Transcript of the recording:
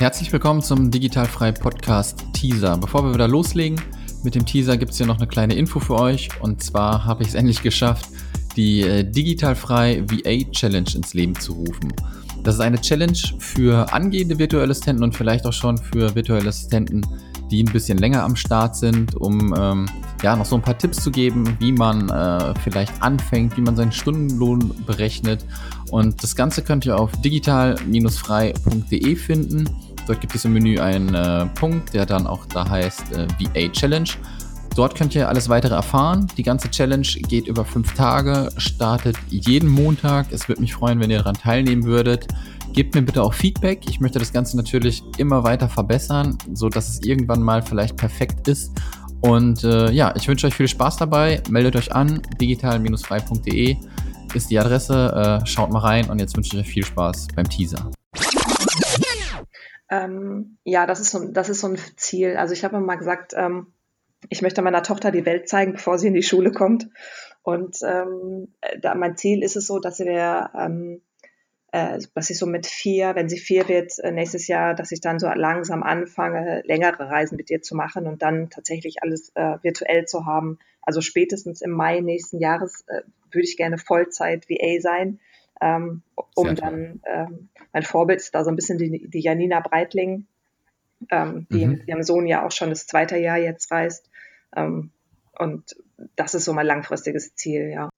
Herzlich willkommen zum Digitalfrei Podcast Teaser. Bevor wir wieder loslegen mit dem Teaser, gibt es hier noch eine kleine Info für euch. Und zwar habe ich es endlich geschafft, die äh, Digitalfrei VA Challenge ins Leben zu rufen. Das ist eine Challenge für angehende virtuelle Assistenten und vielleicht auch schon für virtuelle Assistenten, die ein bisschen länger am Start sind, um ähm, ja noch so ein paar Tipps zu geben, wie man äh, vielleicht anfängt, wie man seinen Stundenlohn berechnet. Und das Ganze könnt ihr auf digital-frei.de finden. Dort gibt es im Menü einen äh, Punkt, der dann auch da heißt äh, VA Challenge. Dort könnt ihr alles weitere erfahren. Die ganze Challenge geht über fünf Tage, startet jeden Montag. Es würde mich freuen, wenn ihr daran teilnehmen würdet. Gebt mir bitte auch Feedback. Ich möchte das Ganze natürlich immer weiter verbessern, so dass es irgendwann mal vielleicht perfekt ist. Und äh, ja, ich wünsche euch viel Spaß dabei. Meldet euch an, digital-frei.de ist die Adresse. Äh, schaut mal rein und jetzt wünsche ich euch viel Spaß beim Teaser. Ähm, ja, das ist, so, das ist so ein Ziel. Also ich habe mal gesagt, ähm, ich möchte meiner Tochter die Welt zeigen, bevor sie in die Schule kommt. Und ähm, da, mein Ziel ist es so, dass wir, ähm, äh, dass ich so mit vier, wenn sie vier wird, äh, nächstes Jahr, dass ich dann so langsam anfange, längere Reisen mit ihr zu machen und dann tatsächlich alles äh, virtuell zu haben. Also spätestens im Mai nächsten Jahres äh, würde ich gerne Vollzeit VA sein, ähm, um dann, ähm, mein Vorbild ist da so ein bisschen die, die Janina Breitling, ähm, die mhm. mit ihrem Sohn ja auch schon das zweite Jahr jetzt reist. Ähm, und das ist so mein langfristiges Ziel, ja.